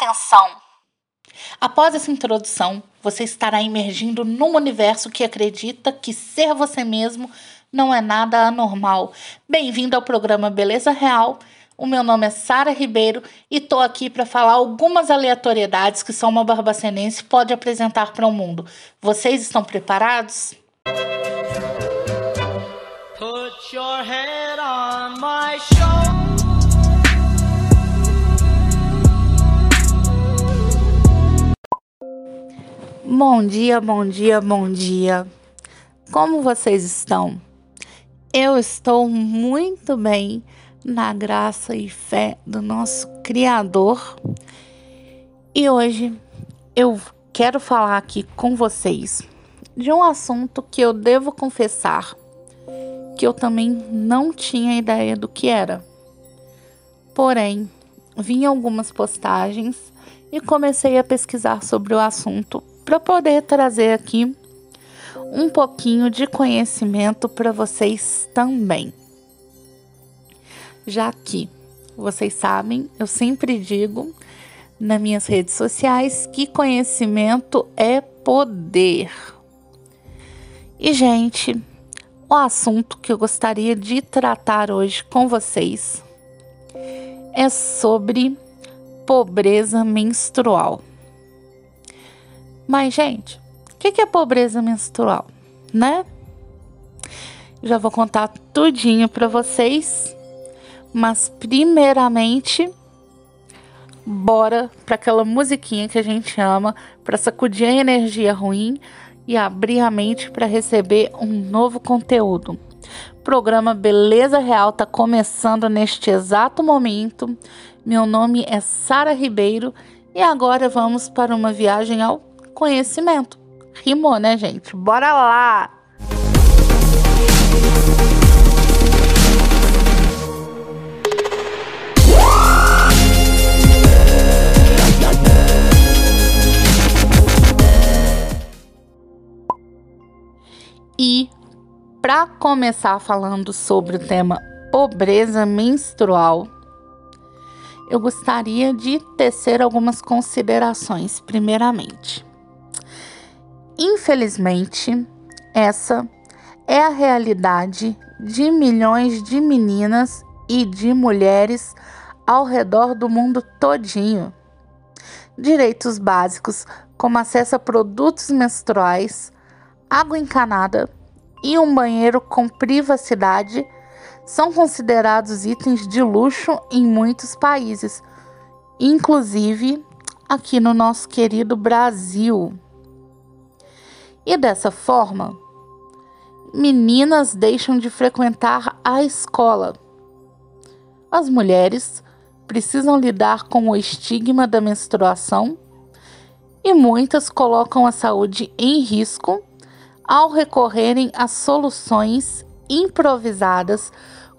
Atenção! Após essa introdução, você estará emergindo num universo que acredita que ser você mesmo não é nada anormal. Bem-vindo ao programa Beleza Real. O meu nome é Sara Ribeiro e estou aqui para falar algumas aleatoriedades que só uma barbacenense pode apresentar para o mundo. Vocês estão preparados? Put your head Bom dia, bom dia, bom dia. Como vocês estão? Eu estou muito bem na graça e fé do nosso Criador. E hoje eu quero falar aqui com vocês de um assunto que eu devo confessar que eu também não tinha ideia do que era. Porém, vi algumas postagens e comecei a pesquisar sobre o assunto para poder trazer aqui um pouquinho de conhecimento para vocês também. Já que vocês sabem, eu sempre digo nas minhas redes sociais que conhecimento é poder. E, gente, o assunto que eu gostaria de tratar hoje com vocês é sobre pobreza menstrual. Mas, gente, o que é pobreza menstrual, né? Já vou contar tudinho para vocês, mas primeiramente, bora para aquela musiquinha que a gente ama, para sacudir a energia ruim e abrir a mente para receber um novo conteúdo. O programa Beleza Real tá começando neste exato momento. Meu nome é Sara Ribeiro e agora vamos para uma viagem ao conhecimento. Rimou, né, gente? Bora lá! E para começar falando sobre o tema pobreza menstrual, eu gostaria de tecer algumas considerações, primeiramente. Infelizmente, essa é a realidade de milhões de meninas e de mulheres ao redor do mundo todinho. Direitos básicos como acesso a produtos menstruais, água encanada e um banheiro com privacidade são considerados itens de luxo em muitos países, inclusive aqui no nosso querido Brasil. E dessa forma, meninas deixam de frequentar a escola. As mulheres precisam lidar com o estigma da menstruação e muitas colocam a saúde em risco ao recorrerem a soluções improvisadas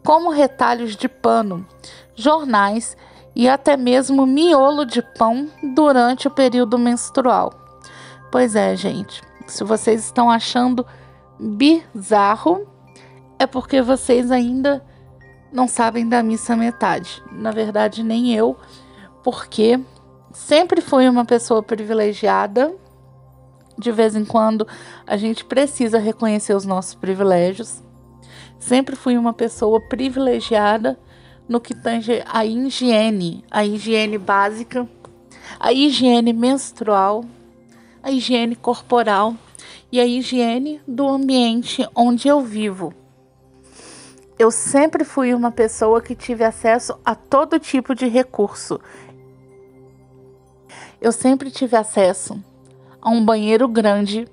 como retalhos de pano, jornais e até mesmo miolo de pão durante o período menstrual. Pois é, gente. Se vocês estão achando bizarro, é porque vocês ainda não sabem da missa metade. Na verdade, nem eu, porque sempre fui uma pessoa privilegiada. De vez em quando a gente precisa reconhecer os nossos privilégios. Sempre fui uma pessoa privilegiada no que tange a higiene, a higiene básica, a higiene menstrual a higiene corporal e a higiene do ambiente onde eu vivo. Eu sempre fui uma pessoa que tive acesso a todo tipo de recurso. Eu sempre tive acesso a um banheiro grande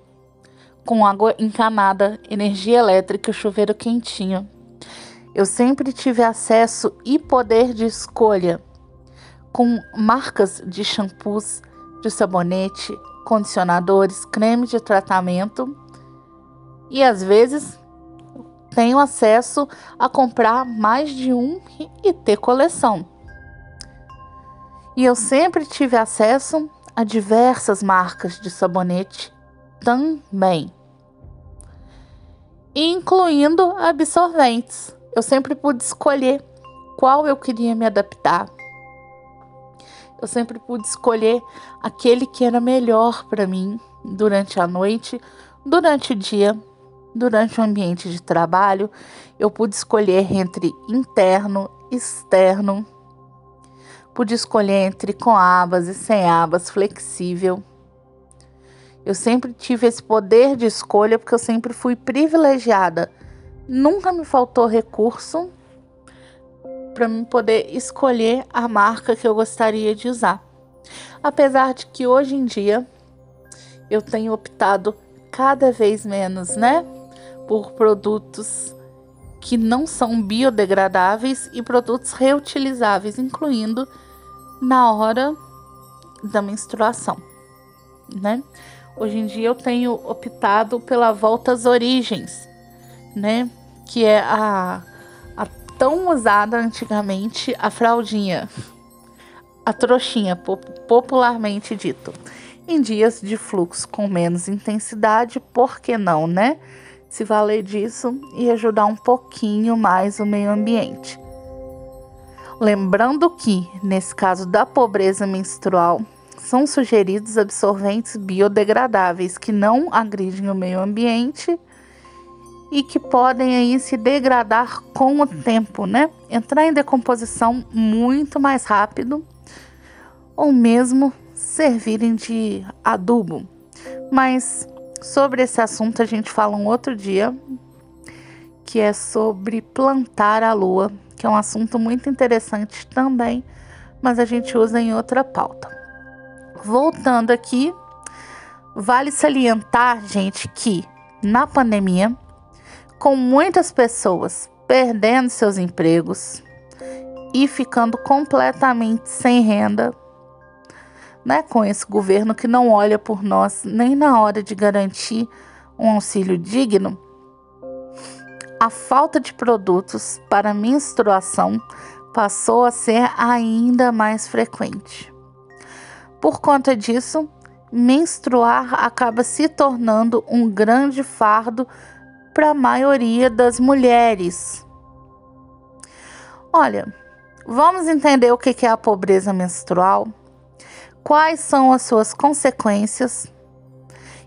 com água encanada, energia elétrica, chuveiro quentinho. Eu sempre tive acesso e poder de escolha com marcas de shampoos, de sabonete, condicionadores, creme de tratamento e às vezes tenho acesso a comprar mais de um e ter coleção. E eu sempre tive acesso a diversas marcas de sabonete também, incluindo absorventes. Eu sempre pude escolher qual eu queria me adaptar. Eu sempre pude escolher aquele que era melhor para mim durante a noite, durante o dia, durante o ambiente de trabalho. Eu pude escolher entre interno, externo. Pude escolher entre com abas e sem abas, flexível. Eu sempre tive esse poder de escolha porque eu sempre fui privilegiada. Nunca me faltou recurso para mim poder escolher a marca que eu gostaria de usar. Apesar de que hoje em dia eu tenho optado cada vez menos, né, por produtos que não são biodegradáveis e produtos reutilizáveis, incluindo na hora da menstruação, né? Hoje em dia eu tenho optado pela volta às origens, né? Que é a tão usada antigamente a fraldinha, a trouxinha, popularmente dito. Em dias de fluxo com menos intensidade, por que não, né? Se valer disso e ajudar um pouquinho mais o meio ambiente. Lembrando que, nesse caso da pobreza menstrual, são sugeridos absorventes biodegradáveis que não agridem o meio ambiente e que podem aí se degradar com o tempo, né? Entrar em decomposição muito mais rápido ou mesmo servirem de adubo. Mas sobre esse assunto a gente fala um outro dia, que é sobre plantar a lua, que é um assunto muito interessante também, mas a gente usa em outra pauta. Voltando aqui, vale salientar, gente, que na pandemia com muitas pessoas perdendo seus empregos e ficando completamente sem renda, né? Com esse governo que não olha por nós nem na hora de garantir um auxílio digno, a falta de produtos para menstruação passou a ser ainda mais frequente. Por conta disso, menstruar acaba se tornando um grande fardo para a maioria das mulheres. Olha, vamos entender o que é a pobreza menstrual, quais são as suas consequências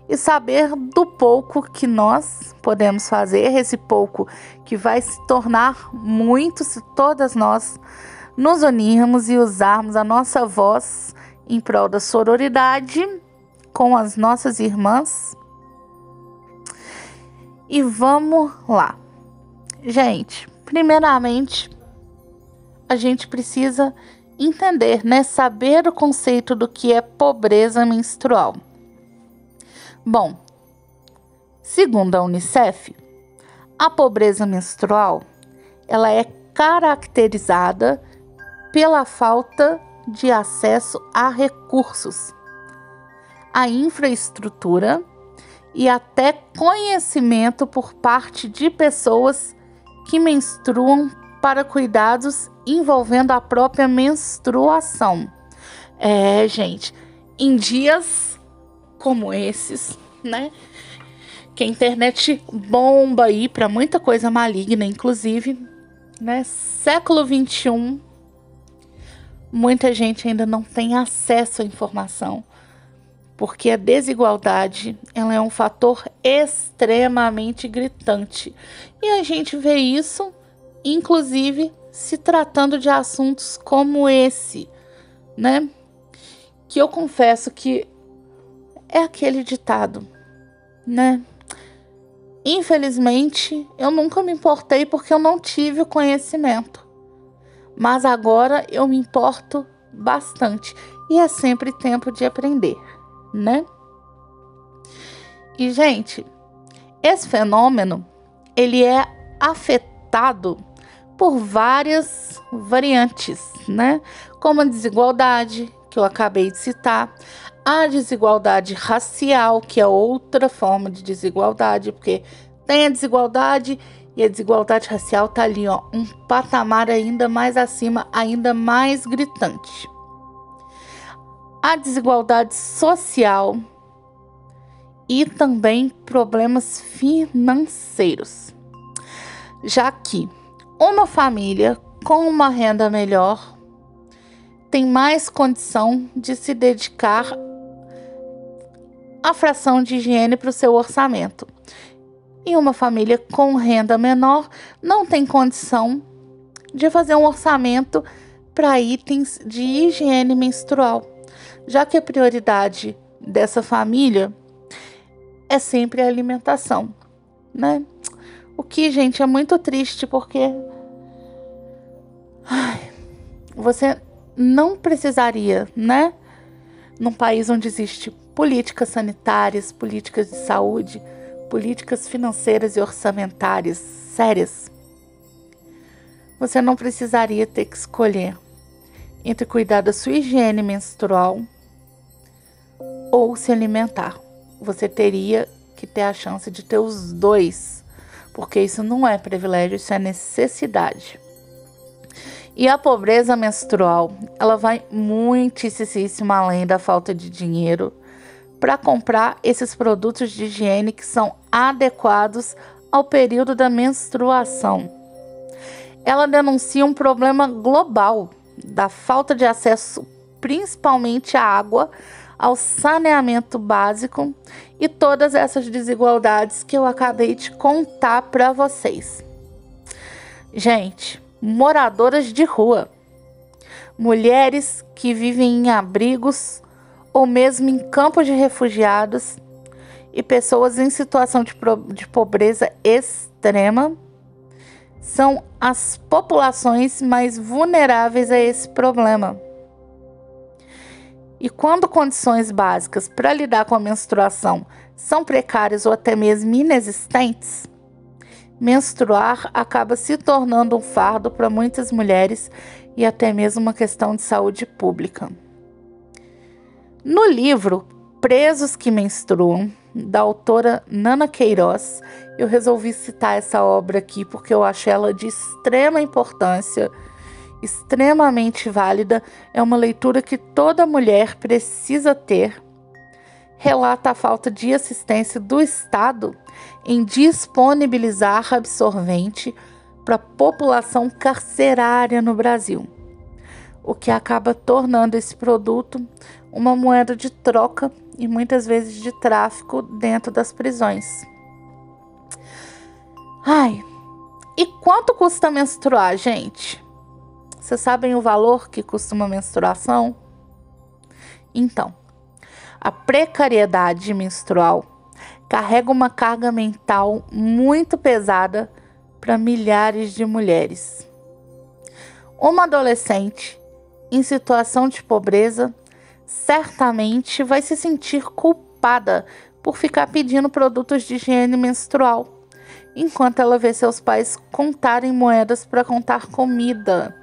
e saber do pouco que nós podemos fazer, esse pouco que vai se tornar muito se todas nós nos unirmos e usarmos a nossa voz em prol da sororidade com as nossas irmãs e vamos lá. Gente, primeiramente, a gente precisa entender, né, saber o conceito do que é pobreza menstrual. Bom, segundo a UNICEF, a pobreza menstrual, ela é caracterizada pela falta de acesso a recursos, a infraestrutura e até conhecimento por parte de pessoas que menstruam para cuidados envolvendo a própria menstruação. É, gente, em dias como esses, né? Que a internet bomba aí para muita coisa maligna, inclusive, né? Século 21, muita gente ainda não tem acesso à informação porque a desigualdade ela é um fator extremamente gritante. E a gente vê isso, inclusive, se tratando de assuntos como esse, né? Que eu confesso que é aquele ditado, né? Infelizmente, eu nunca me importei porque eu não tive o conhecimento. Mas agora eu me importo bastante e é sempre tempo de aprender né? E gente, esse fenômeno ele é afetado por várias variantes, né? Como a desigualdade que eu acabei de citar, a desigualdade racial, que é outra forma de desigualdade, porque tem a desigualdade e a desigualdade racial tá ali, ó, um patamar ainda mais acima, ainda mais gritante a desigualdade social e também problemas financeiros, já que uma família com uma renda melhor tem mais condição de se dedicar à fração de higiene para o seu orçamento. E uma família com renda menor não tem condição de fazer um orçamento para itens de higiene menstrual, já que a prioridade dessa família é sempre a alimentação, né? O que, gente, é muito triste porque ai, você não precisaria, né? Num país onde existe políticas sanitárias, políticas de saúde, políticas financeiras e orçamentárias sérias, você não precisaria ter que escolher entre cuidar da sua higiene menstrual ou se alimentar. Você teria que ter a chance de ter os dois, porque isso não é privilégio, isso é necessidade. E a pobreza menstrual, ela vai muitíssimo além da falta de dinheiro para comprar esses produtos de higiene que são adequados ao período da menstruação. Ela denuncia um problema global da falta de acesso, principalmente à água, ao saneamento básico e todas essas desigualdades que eu acabei de contar para vocês. Gente, moradoras de rua, mulheres que vivem em abrigos ou mesmo em campos de refugiados e pessoas em situação de, de pobreza extrema são as populações mais vulneráveis a esse problema. E quando condições básicas para lidar com a menstruação são precárias ou até mesmo inexistentes, menstruar acaba se tornando um fardo para muitas mulheres e até mesmo uma questão de saúde pública. No livro Presos que Menstruam, da autora Nana Queiroz, eu resolvi citar essa obra aqui porque eu acho ela de extrema importância, extremamente válida. É uma leitura que toda mulher precisa ter relata a falta de assistência do Estado em disponibilizar absorvente para a população carcerária no Brasil, o que acaba tornando esse produto uma moeda de troca e muitas vezes de tráfico dentro das prisões. Ai, e quanto custa menstruar, gente? Vocês sabem o valor que custa uma menstruação? Então, a precariedade menstrual carrega uma carga mental muito pesada para milhares de mulheres. Uma adolescente em situação de pobreza certamente vai se sentir culpada por ficar pedindo produtos de higiene menstrual, enquanto ela vê seus pais contarem moedas para contar comida.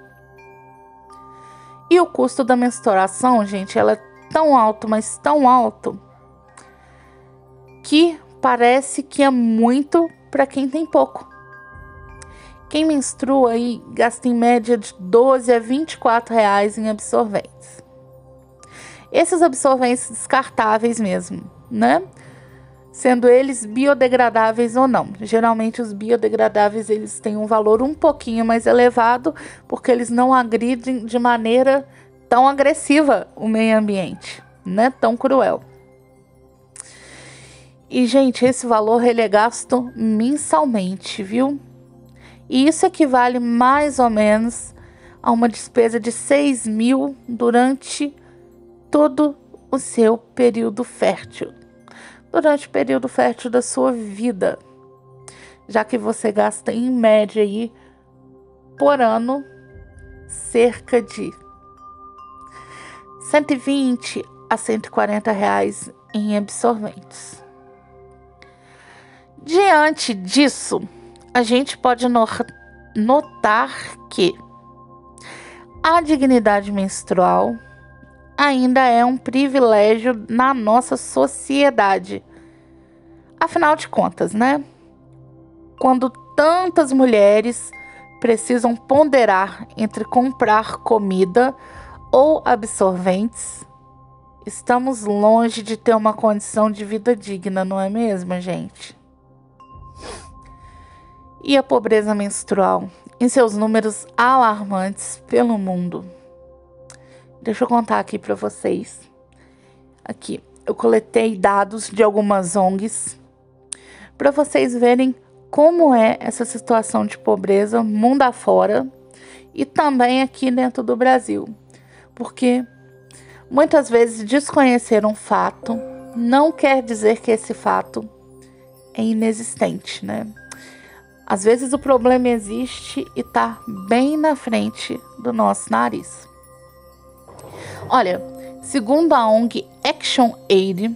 E o custo da menstruação, gente, ela é tão alto, mas tão alto, que parece que é muito para quem tem pouco. Quem menstrua aí gasta em média de 12 a 24 reais em absorventes. Esses absorventes descartáveis mesmo, né? Sendo eles biodegradáveis ou não. Geralmente os biodegradáveis eles têm um valor um pouquinho mais elevado porque eles não agridem de maneira tão agressiva o meio ambiente, né? Tão cruel. E, gente, esse valor ele é gasto mensalmente, viu? E isso equivale mais ou menos a uma despesa de 6 mil durante todo o seu período fértil. Durante o período fértil da sua vida. Já que você gasta em média aí por ano cerca de 120 a 140 reais em absorventes. Diante disso, a gente pode notar que a dignidade menstrual ainda é um privilégio na nossa sociedade. Afinal de contas, né? Quando tantas mulheres precisam ponderar entre comprar comida ou absorventes, estamos longe de ter uma condição de vida digna, não é mesmo, gente? E a pobreza menstrual em seus números alarmantes pelo mundo. Deixa eu contar aqui para vocês. Aqui, eu coletei dados de algumas ONGs para vocês verem como é essa situação de pobreza mundo afora e também aqui dentro do Brasil. Porque muitas vezes desconhecer um fato não quer dizer que esse fato é inexistente, né? Às vezes o problema existe e está bem na frente do nosso nariz. Olha, segundo a ONG Action Aid,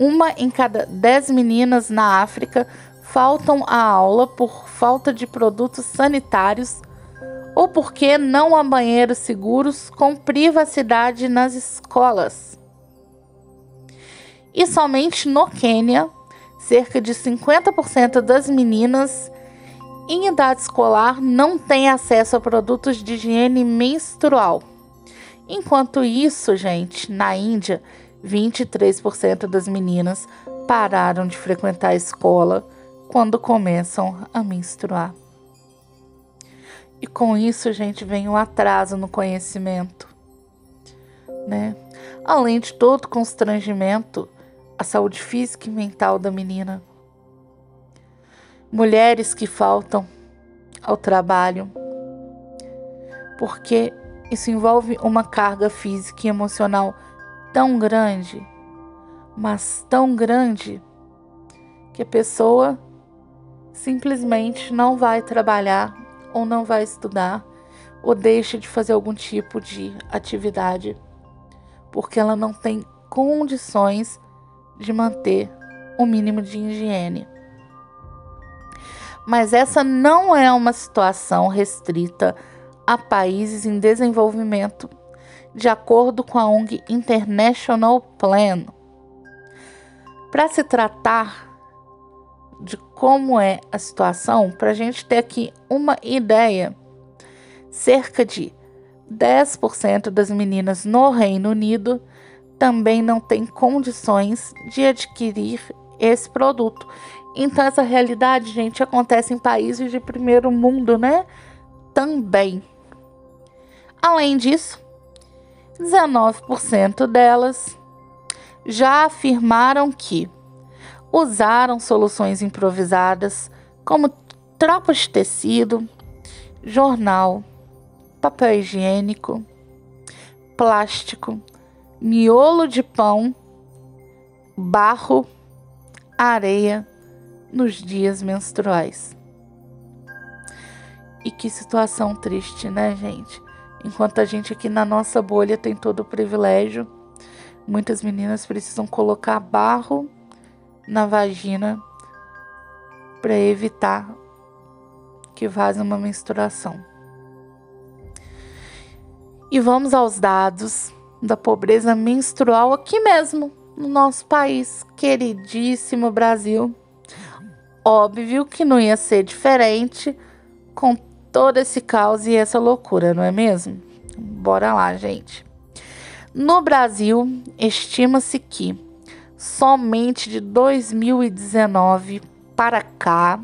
uma em cada dez meninas na África faltam à aula por falta de produtos sanitários ou porque não há banheiros seguros com privacidade nas escolas. E somente no Quênia, cerca de 50% das meninas em idade escolar não têm acesso a produtos de higiene menstrual. Enquanto isso, gente, na Índia, 23% das meninas pararam de frequentar a escola quando começam a menstruar. E com isso, gente, vem um atraso no conhecimento, né? Além de todo constrangimento, a saúde física e mental da menina. Mulheres que faltam ao trabalho, porque isso envolve uma carga física e emocional tão grande, mas tão grande, que a pessoa simplesmente não vai trabalhar ou não vai estudar ou deixa de fazer algum tipo de atividade porque ela não tem condições de manter o mínimo de higiene. Mas essa não é uma situação restrita a países em desenvolvimento, de acordo com a ONG International Plan. Para se tratar de como é a situação, para a gente ter aqui uma ideia, cerca de 10% das meninas no Reino Unido também não tem condições de adquirir esse produto. Então, essa realidade, gente, acontece em países de primeiro mundo, né? Também. Além disso, 19% delas já afirmaram que usaram soluções improvisadas como tropas de tecido, jornal, papel higiênico, plástico, miolo de pão, barro, areia nos dias menstruais. E que situação triste, né, gente? Enquanto a gente aqui na nossa bolha tem todo o privilégio, muitas meninas precisam colocar barro na vagina para evitar que vaze uma menstruação. E vamos aos dados da pobreza menstrual aqui mesmo, no nosso país, queridíssimo Brasil. Óbvio que não ia ser diferente com todo esse caos e essa loucura, não é mesmo? Bora lá, gente. No Brasil, estima-se que somente de 2019 para cá,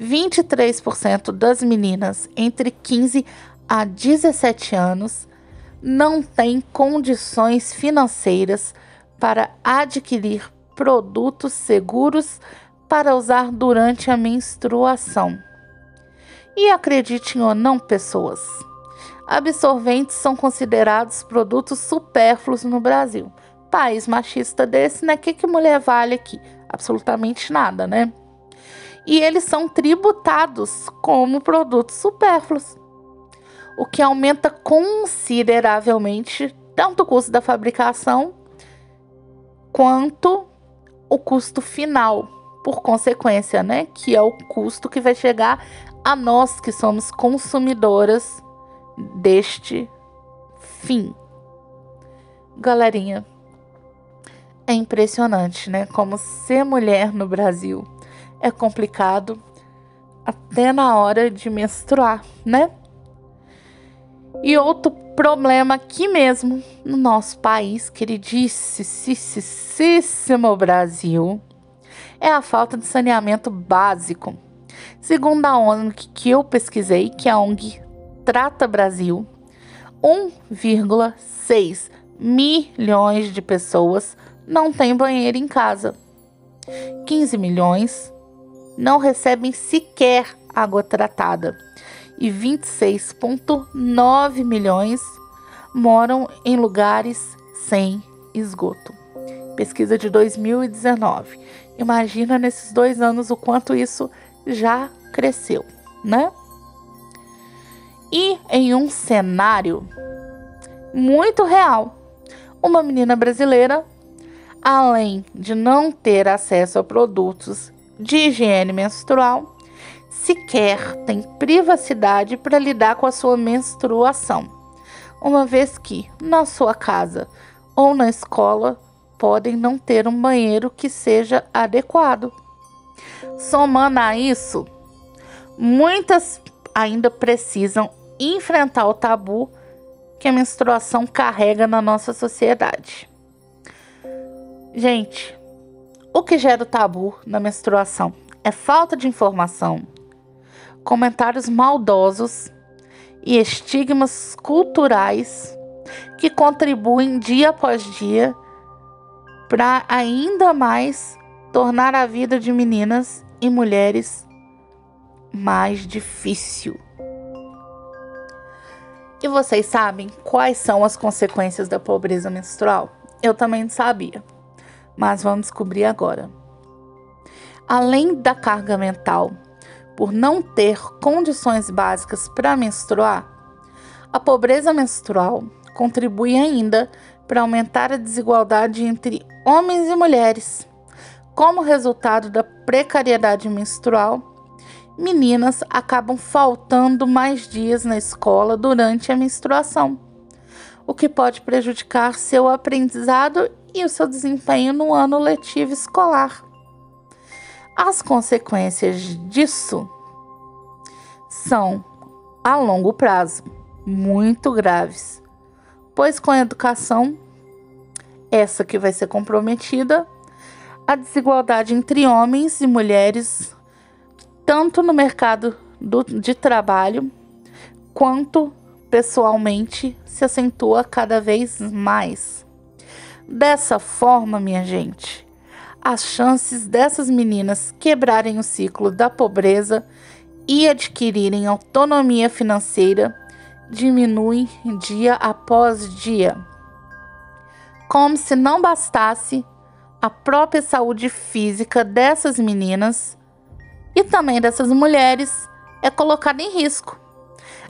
23% das meninas entre 15 a 17 anos não tem condições financeiras para adquirir produtos seguros para usar durante a menstruação. E acreditem ou não, pessoas, absorventes são considerados produtos supérfluos no Brasil. País machista desse, né? O que, que mulher vale aqui? Absolutamente nada, né? E eles são tributados como produtos supérfluos o que aumenta consideravelmente tanto o custo da fabricação quanto o custo final, por consequência, né? Que é o custo que vai chegar a nós que somos consumidoras deste fim. Galerinha, é impressionante, né? Como ser mulher no Brasil é complicado até na hora de menstruar, né? E outro problema aqui mesmo, no nosso país, queridíssimo Brasil, é a falta de saneamento básico. Segundo a ONG que eu pesquisei, que é a ONG Trata Brasil, 1,6 milhões de pessoas não têm banheiro em casa. 15 milhões não recebem sequer água tratada e 26,9 milhões moram em lugares sem esgoto. Pesquisa de 2019. Imagina nesses dois anos o quanto isso já cresceu, né? E em um cenário muito real, uma menina brasileira, além de não ter acesso a produtos de higiene menstrual, sequer tem privacidade para lidar com a sua menstruação, uma vez que na sua casa ou na escola podem não ter um banheiro que seja adequado. Somando a isso, muitas ainda precisam enfrentar o tabu que a menstruação carrega na nossa sociedade. Gente, o que gera o tabu na menstruação é falta de informação, comentários maldosos e estigmas culturais que contribuem dia após dia para ainda mais tornar a vida de meninas e mulheres mais difícil. E vocês sabem quais são as consequências da pobreza menstrual? Eu também não sabia mas vamos descobrir agora. Além da carga mental por não ter condições básicas para menstruar, a pobreza menstrual contribui ainda para aumentar a desigualdade entre homens e mulheres. Como resultado da precariedade menstrual, meninas acabam faltando mais dias na escola durante a menstruação, o que pode prejudicar seu aprendizado e o seu desempenho no ano letivo escolar. As consequências disso são, a longo prazo, muito graves, pois com a educação, essa que vai ser comprometida, a desigualdade entre homens e mulheres, tanto no mercado do, de trabalho quanto pessoalmente, se acentua cada vez mais. Dessa forma, minha gente, as chances dessas meninas quebrarem o ciclo da pobreza e adquirirem autonomia financeira diminuem dia após dia. Como se não bastasse, a própria saúde física dessas meninas e também dessas mulheres é colocada em risco.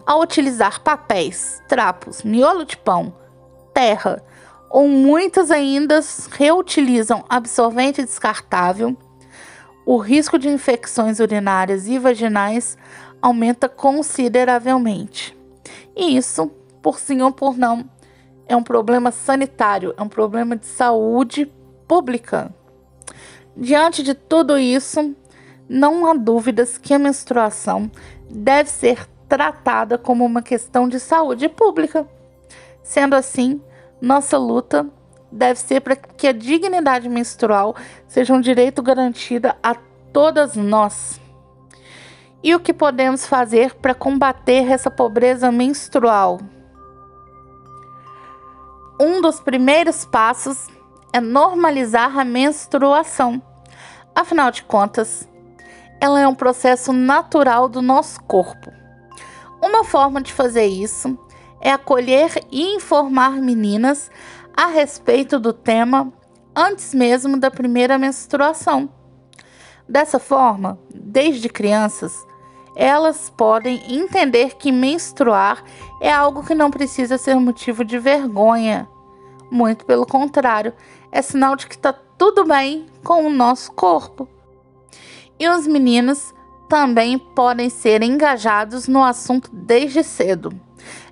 Ao utilizar papéis, trapos, miolo de pão, terra, ou muitas ainda reutilizam absorvente descartável, o risco de infecções urinárias e vaginais aumenta consideravelmente. E isso, por sim ou por não, é um problema sanitário, é um problema de saúde pública. Diante de tudo isso, não há dúvidas que a menstruação deve ser tratada como uma questão de saúde pública. Sendo assim, nossa luta deve ser para que a dignidade menstrual seja um direito garantido a todas nós. E o que podemos fazer para combater essa pobreza menstrual? Um dos primeiros passos é normalizar a menstruação. Afinal de contas, ela é um processo natural do nosso corpo. Uma forma de fazer isso é acolher e informar meninas a respeito do tema antes mesmo da primeira menstruação. Dessa forma, desde crianças, elas podem entender que menstruar é algo que não precisa ser motivo de vergonha. Muito pelo contrário, é sinal de que está tudo bem com o nosso corpo. E os meninos também podem ser engajados no assunto desde cedo.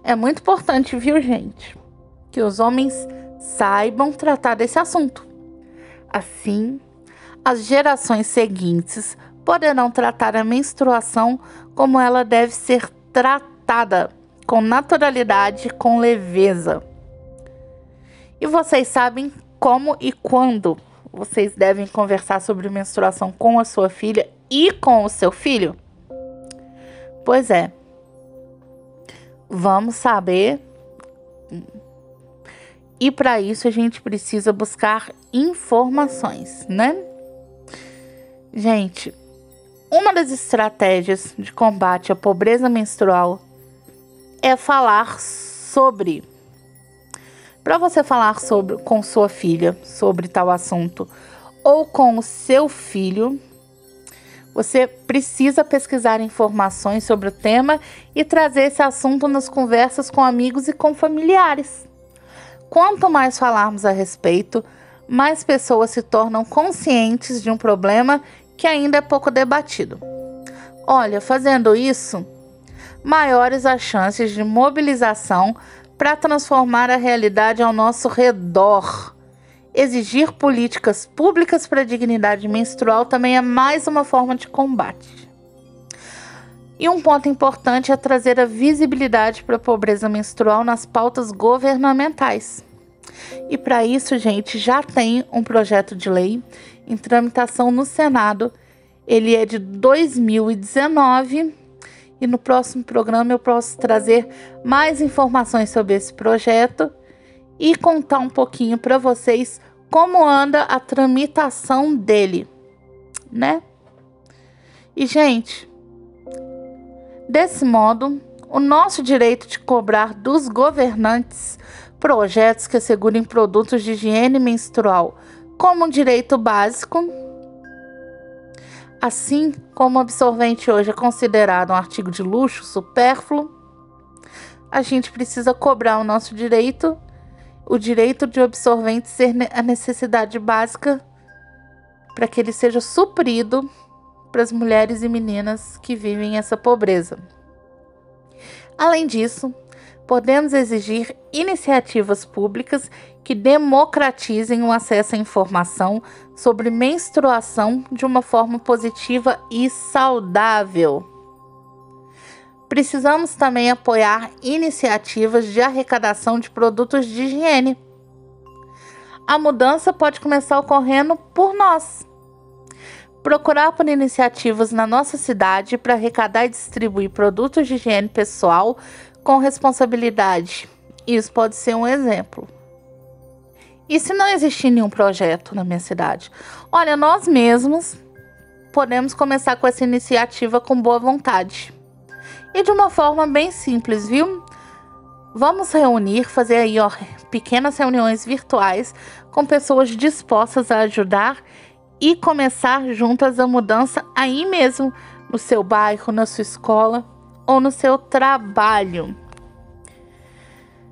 É muito importante, viu, gente, que os homens saibam tratar desse assunto. Assim, as gerações seguintes poderão tratar a menstruação como ela deve ser tratada, com naturalidade, com leveza. E vocês sabem como e quando vocês devem conversar sobre menstruação com a sua filha e com o seu filho? Pois é, vamos saber E para isso a gente precisa buscar informações, né? Gente, uma das estratégias de combate à pobreza menstrual é falar sobre. Para você falar sobre com sua filha sobre tal assunto ou com o seu filho, você precisa pesquisar informações sobre o tema e trazer esse assunto nas conversas com amigos e com familiares. Quanto mais falarmos a respeito, mais pessoas se tornam conscientes de um problema que ainda é pouco debatido. Olha, fazendo isso, maiores as chances de mobilização para transformar a realidade ao nosso redor Exigir políticas públicas para a dignidade menstrual também é mais uma forma de combate. E um ponto importante é trazer a visibilidade para a pobreza menstrual nas pautas governamentais. E para isso, gente, já tem um projeto de lei em tramitação no Senado. Ele é de 2019 e no próximo programa eu posso trazer mais informações sobre esse projeto e contar um pouquinho para vocês como anda a tramitação dele, né? E gente, desse modo, o nosso direito de cobrar dos governantes projetos que assegurem produtos de higiene menstrual como um direito básico, assim como o absorvente hoje é considerado um artigo de luxo supérfluo, a gente precisa cobrar o nosso direito o direito de absorvente ser a necessidade básica para que ele seja suprido para as mulheres e meninas que vivem essa pobreza. Além disso, podemos exigir iniciativas públicas que democratizem o acesso à informação sobre menstruação de uma forma positiva e saudável. Precisamos também apoiar iniciativas de arrecadação de produtos de higiene. A mudança pode começar ocorrendo por nós. Procurar por iniciativas na nossa cidade para arrecadar e distribuir produtos de higiene pessoal com responsabilidade. Isso pode ser um exemplo. E se não existir nenhum projeto na minha cidade? Olha, nós mesmos podemos começar com essa iniciativa com boa vontade e de uma forma bem simples, viu? Vamos reunir, fazer aí ó, pequenas reuniões virtuais com pessoas dispostas a ajudar e começar juntas a mudança aí mesmo, no seu bairro, na sua escola ou no seu trabalho.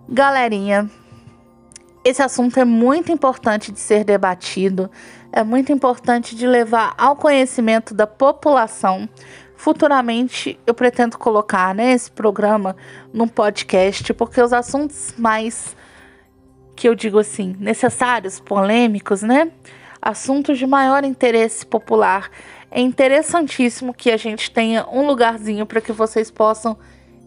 Galerinha, esse assunto é muito importante de ser debatido, é muito importante de levar ao conhecimento da população, Futuramente eu pretendo colocar né, esse programa num podcast, porque os assuntos mais que eu digo assim, necessários, polêmicos, né? Assuntos de maior interesse popular. É interessantíssimo que a gente tenha um lugarzinho para que vocês possam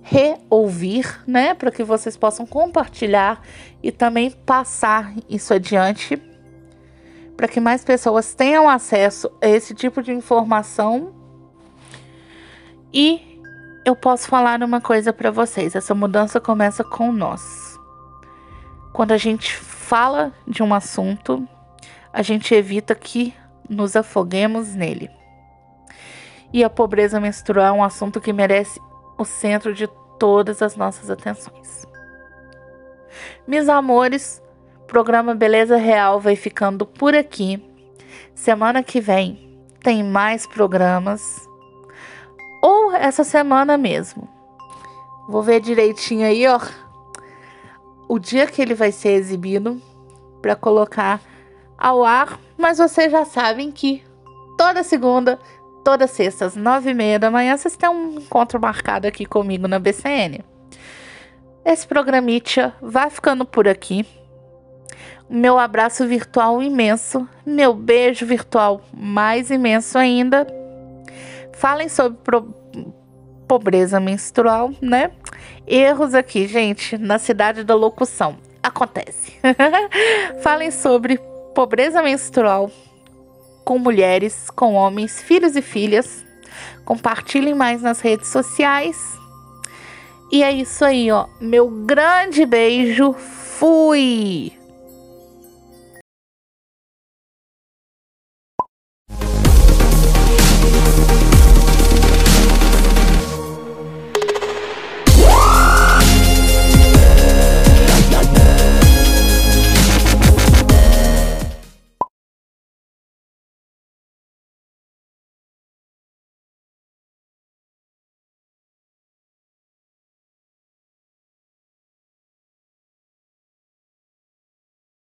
reouvir, né? Para que vocês possam compartilhar e também passar isso adiante para que mais pessoas tenham acesso a esse tipo de informação e eu posso falar uma coisa para vocês: essa mudança começa com nós. Quando a gente fala de um assunto, a gente evita que nos afoguemos nele. E a pobreza menstrual é um assunto que merece o centro de todas as nossas atenções. Meus amores, programa Beleza Real vai ficando por aqui. Semana que vem tem mais programas ou essa semana mesmo. Vou ver direitinho aí, ó, o dia que ele vai ser exibido para colocar ao ar, mas vocês já sabem que toda segunda, toda sexta às nove e meia da manhã vocês têm um encontro marcado aqui comigo na BCN. Esse programitia vai ficando por aqui. Meu abraço virtual imenso, meu beijo virtual mais imenso ainda Falem sobre pobreza menstrual, né? Erros aqui, gente, na cidade da locução. Acontece. Falem sobre pobreza menstrual com mulheres, com homens, filhos e filhas. Compartilhem mais nas redes sociais. E é isso aí, ó. Meu grande beijo. Fui!